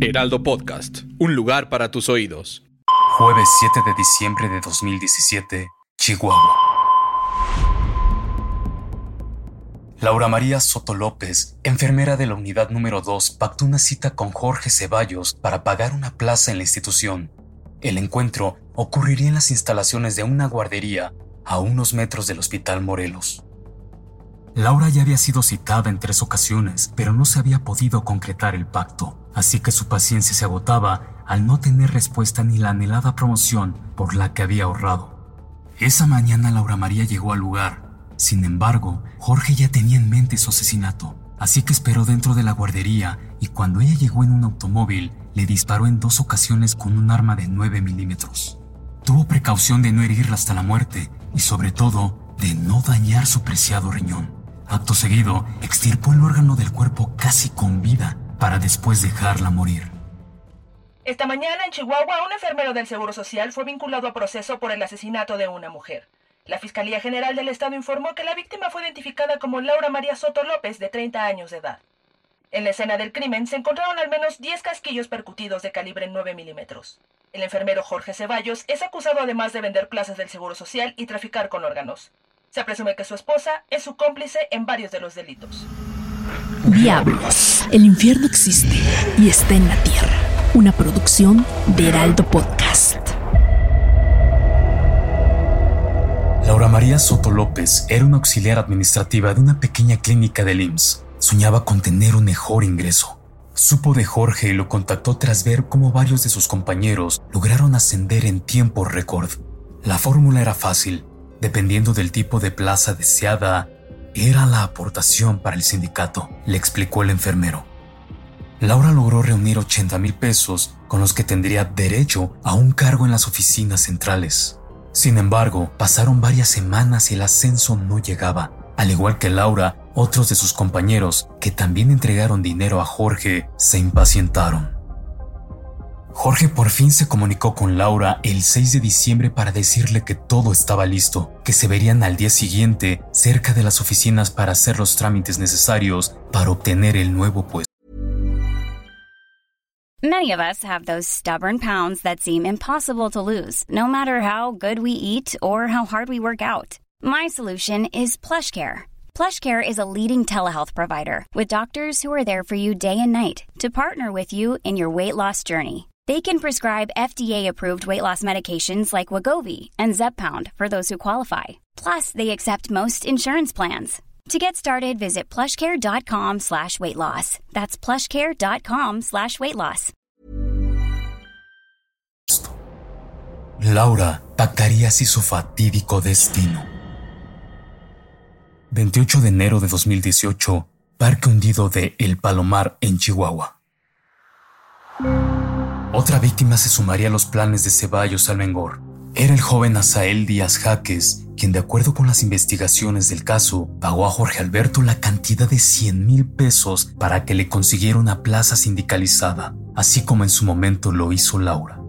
Heraldo Podcast, un lugar para tus oídos. Jueves 7 de diciembre de 2017, Chihuahua. Laura María Soto López, enfermera de la unidad número 2, pactó una cita con Jorge Ceballos para pagar una plaza en la institución. El encuentro ocurriría en las instalaciones de una guardería a unos metros del Hospital Morelos. Laura ya había sido citada en tres ocasiones, pero no se había podido concretar el pacto, así que su paciencia se agotaba al no tener respuesta ni la anhelada promoción por la que había ahorrado. Esa mañana Laura María llegó al lugar. Sin embargo, Jorge ya tenía en mente su asesinato, así que esperó dentro de la guardería y cuando ella llegó en un automóvil, le disparó en dos ocasiones con un arma de 9 milímetros. Tuvo precaución de no herirla hasta la muerte y sobre todo de no dañar su preciado riñón. Acto seguido, extirpó el órgano del cuerpo casi con vida para después dejarla morir. Esta mañana en Chihuahua, un enfermero del Seguro Social fue vinculado a proceso por el asesinato de una mujer. La Fiscalía General del Estado informó que la víctima fue identificada como Laura María Soto López, de 30 años de edad. En la escena del crimen se encontraron al menos 10 casquillos percutidos de calibre 9 milímetros. El enfermero Jorge Ceballos es acusado además de vender plazas del Seguro Social y traficar con órganos. Se presume que su esposa es su cómplice en varios de los delitos. Diablos, el infierno existe y está en la tierra. Una producción de Heraldo Podcast. Laura María Soto López era una auxiliar administrativa de una pequeña clínica del IMSS. Soñaba con tener un mejor ingreso. Supo de Jorge y lo contactó tras ver cómo varios de sus compañeros lograron ascender en tiempo récord. La fórmula era fácil. Dependiendo del tipo de plaza deseada, era la aportación para el sindicato, le explicó el enfermero. Laura logró reunir 80 mil pesos con los que tendría derecho a un cargo en las oficinas centrales. Sin embargo, pasaron varias semanas y el ascenso no llegaba. Al igual que Laura, otros de sus compañeros, que también entregaron dinero a Jorge, se impacientaron. Jorge por fin se comunicó con Laura el 6 de diciembre para decirle que todo estaba listo, que se verían al día siguiente cerca de las oficinas para hacer los trámites necesarios para obtener el nuevo puesto. Many of us have those stubborn pounds that seem impossible to lose, no matter how good we eat or how hard we work out. My solution is PlushCare. PlushCare is a leading telehealth provider with doctors who are there for you day and night to partner with you in your weight loss journey. They can prescribe FDA-approved weight loss medications like Wagovi and Zepbound for those who qualify. Plus, they accept most insurance plans. To get started, visit plushcare.com slash weight loss. That's plushcare.com slash weight loss. Laura pactaría así su fatídico destino. 28 de enero de 2018, Parque hundido de El Palomar en Chihuahua. Otra víctima se sumaría a los planes de Ceballos Almengor. Era el joven Asael Díaz Jaques, quien de acuerdo con las investigaciones del caso, pagó a Jorge Alberto la cantidad de 100 mil pesos para que le consiguiera una plaza sindicalizada, así como en su momento lo hizo Laura.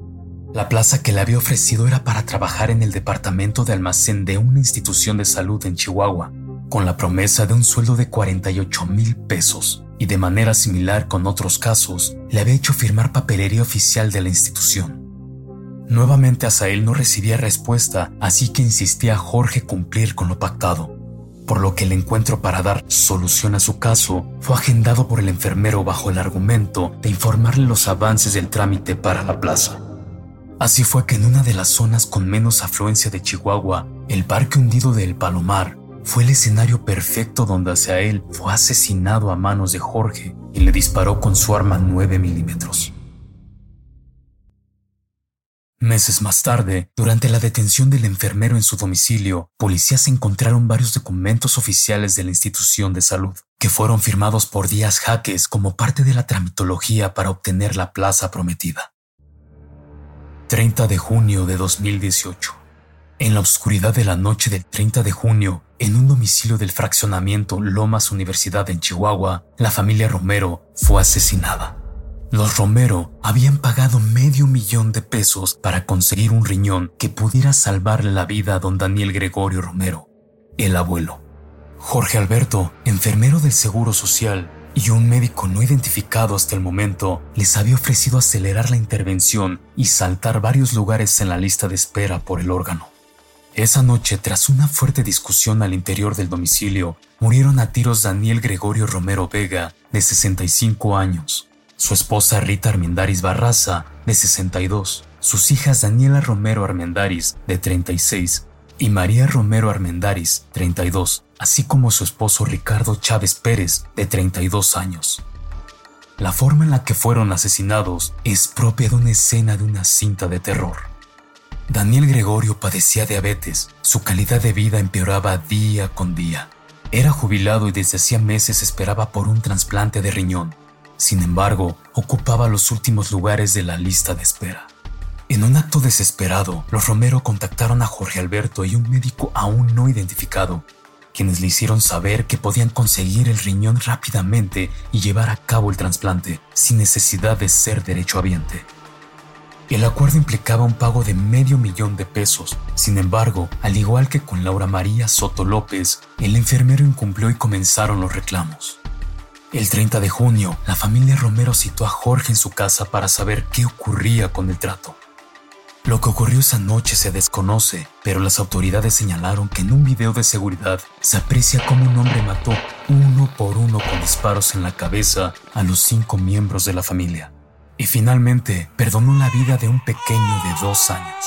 La plaza que le había ofrecido era para trabajar en el departamento de almacén de una institución de salud en Chihuahua, con la promesa de un sueldo de 48 mil pesos y de manera similar con otros casos, le había hecho firmar papelería oficial de la institución. Nuevamente Asael no recibía respuesta, así que insistía a Jorge cumplir con lo pactado, por lo que el encuentro para dar solución a su caso fue agendado por el enfermero bajo el argumento de informarle los avances del trámite para la plaza. Así fue que en una de las zonas con menos afluencia de Chihuahua, el parque hundido de El Palomar fue el escenario perfecto donde hacia él fue asesinado a manos de Jorge y le disparó con su arma 9 milímetros. Meses más tarde, durante la detención del enfermero en su domicilio, policías encontraron varios documentos oficiales de la institución de salud, que fueron firmados por Díaz Jaques como parte de la tramitología para obtener la plaza prometida. 30 de junio de 2018. En la oscuridad de la noche del 30 de junio, en un domicilio del fraccionamiento Lomas Universidad en Chihuahua, la familia Romero fue asesinada. Los Romero habían pagado medio millón de pesos para conseguir un riñón que pudiera salvarle la vida a don Daniel Gregorio Romero, el abuelo. Jorge Alberto, enfermero del Seguro Social, y un médico no identificado hasta el momento les había ofrecido acelerar la intervención y saltar varios lugares en la lista de espera por el órgano. Esa noche, tras una fuerte discusión al interior del domicilio, murieron a tiros Daniel Gregorio Romero Vega, de 65 años, su esposa Rita Armendaris Barraza, de 62, sus hijas Daniela Romero Armendaris, de 36, y María Romero Armendaris, 32, así como su esposo Ricardo Chávez Pérez, de 32 años. La forma en la que fueron asesinados es propia de una escena de una cinta de terror. Daniel Gregorio padecía diabetes, su calidad de vida empeoraba día con día. Era jubilado y desde hacía meses esperaba por un trasplante de riñón. Sin embargo, ocupaba los últimos lugares de la lista de espera. En un acto desesperado, los Romero contactaron a Jorge Alberto y un médico aún no identificado, quienes le hicieron saber que podían conseguir el riñón rápidamente y llevar a cabo el trasplante sin necesidad de ser derechohabiente. El acuerdo implicaba un pago de medio millón de pesos. Sin embargo, al igual que con Laura María Soto López, el enfermero incumplió y comenzaron los reclamos. El 30 de junio, la familia Romero citó a Jorge en su casa para saber qué ocurría con el trato. Lo que ocurrió esa noche se desconoce, pero las autoridades señalaron que en un video de seguridad se aprecia cómo un hombre mató uno por uno con disparos en la cabeza a los cinco miembros de la familia. Y finalmente perdonó la vida de un pequeño de dos años.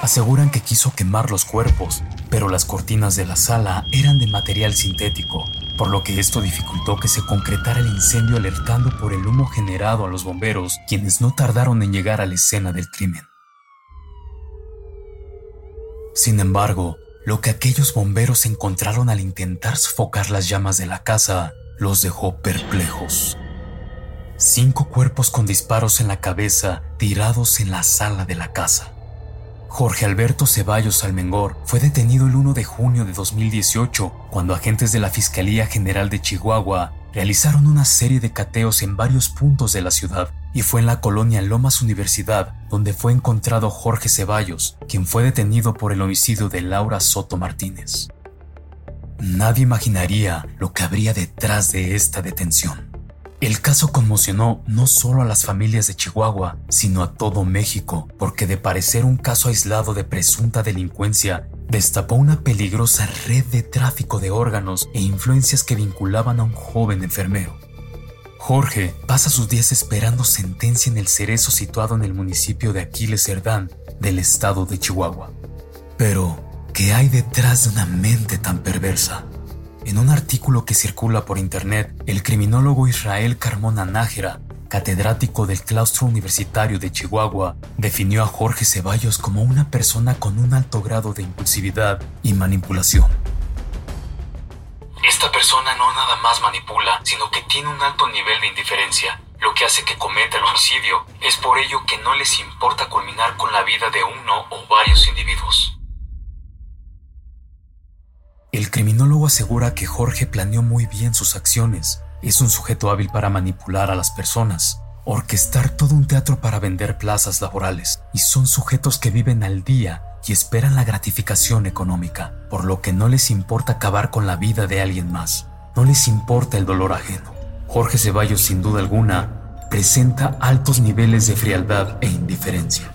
Aseguran que quiso quemar los cuerpos, pero las cortinas de la sala eran de material sintético, por lo que esto dificultó que se concretara el incendio alertando por el humo generado a los bomberos, quienes no tardaron en llegar a la escena del crimen. Sin embargo, lo que aquellos bomberos encontraron al intentar sofocar las llamas de la casa los dejó perplejos. Cinco cuerpos con disparos en la cabeza tirados en la sala de la casa. Jorge Alberto Ceballos Almengor fue detenido el 1 de junio de 2018 cuando agentes de la Fiscalía General de Chihuahua realizaron una serie de cateos en varios puntos de la ciudad y fue en la colonia Lomas Universidad donde fue encontrado Jorge Ceballos, quien fue detenido por el homicidio de Laura Soto Martínez. Nadie imaginaría lo que habría detrás de esta detención. El caso conmocionó no solo a las familias de Chihuahua, sino a todo México, porque de parecer un caso aislado de presunta delincuencia, destapó una peligrosa red de tráfico de órganos e influencias que vinculaban a un joven enfermero. Jorge pasa sus días esperando sentencia en el cerezo situado en el municipio de Aquiles Cerdán del estado de Chihuahua. Pero, ¿qué hay detrás de una mente tan perversa? En un artículo que circula por internet, el criminólogo Israel Carmona Nájera, catedrático del claustro universitario de Chihuahua, definió a Jorge Ceballos como una persona con un alto grado de impulsividad y manipulación. Esta persona no nada más manipula, sino que tiene un alto nivel de indiferencia, lo que hace que cometa el homicidio. Es por ello que no les importa culminar con la vida de uno o varios individuos. El criminólogo asegura que Jorge planeó muy bien sus acciones. Es un sujeto hábil para manipular a las personas, orquestar todo un teatro para vender plazas laborales, y son sujetos que viven al día y esperan la gratificación económica, por lo que no les importa acabar con la vida de alguien más, no les importa el dolor ajeno. Jorge Ceballos, sin duda alguna, presenta altos niveles de frialdad e indiferencia.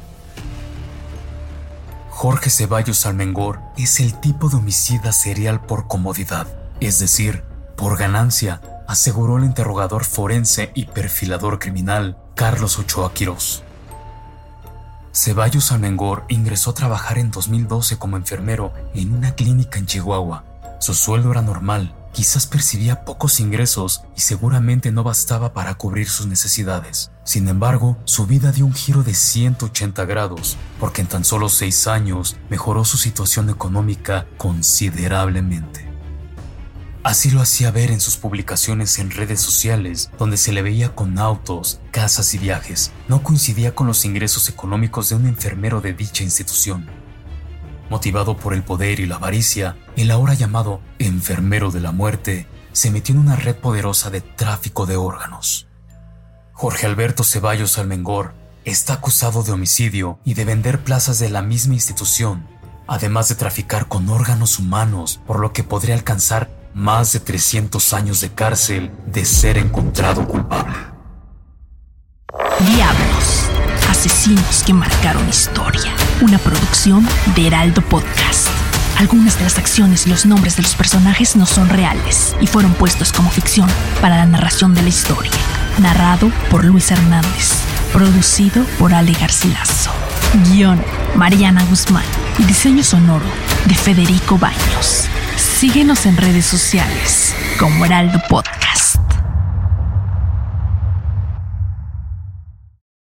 Jorge Ceballos Almengor es el tipo de homicida serial por comodidad, es decir, por ganancia, aseguró el interrogador forense y perfilador criminal Carlos Ochoa Quirós. Ceballos Almengor ingresó a trabajar en 2012 como enfermero en una clínica en Chihuahua. Su sueldo era normal, quizás percibía pocos ingresos y seguramente no bastaba para cubrir sus necesidades. Sin embargo, su vida dio un giro de 180 grados, porque en tan solo seis años mejoró su situación económica considerablemente. Así lo hacía ver en sus publicaciones en redes sociales, donde se le veía con autos, casas y viajes. No coincidía con los ingresos económicos de un enfermero de dicha institución. Motivado por el poder y la avaricia, el ahora llamado enfermero de la muerte se metió en una red poderosa de tráfico de órganos. Jorge Alberto Ceballos Almengor está acusado de homicidio y de vender plazas de la misma institución, además de traficar con órganos humanos, por lo que podría alcanzar más de 300 años de cárcel de ser encontrado culpable. Diablos, asesinos que marcaron historia. Una producción de Heraldo Podcast. Algunas de las acciones y los nombres de los personajes no son reales y fueron puestos como ficción para la narración de la historia. Narrado por Luis Hernández. Producido por Ale Garcilaso. Guión, Mariana Guzmán. Diseño sonoro de Federico Baños. Síguenos en redes sociales como Heraldo Podcast.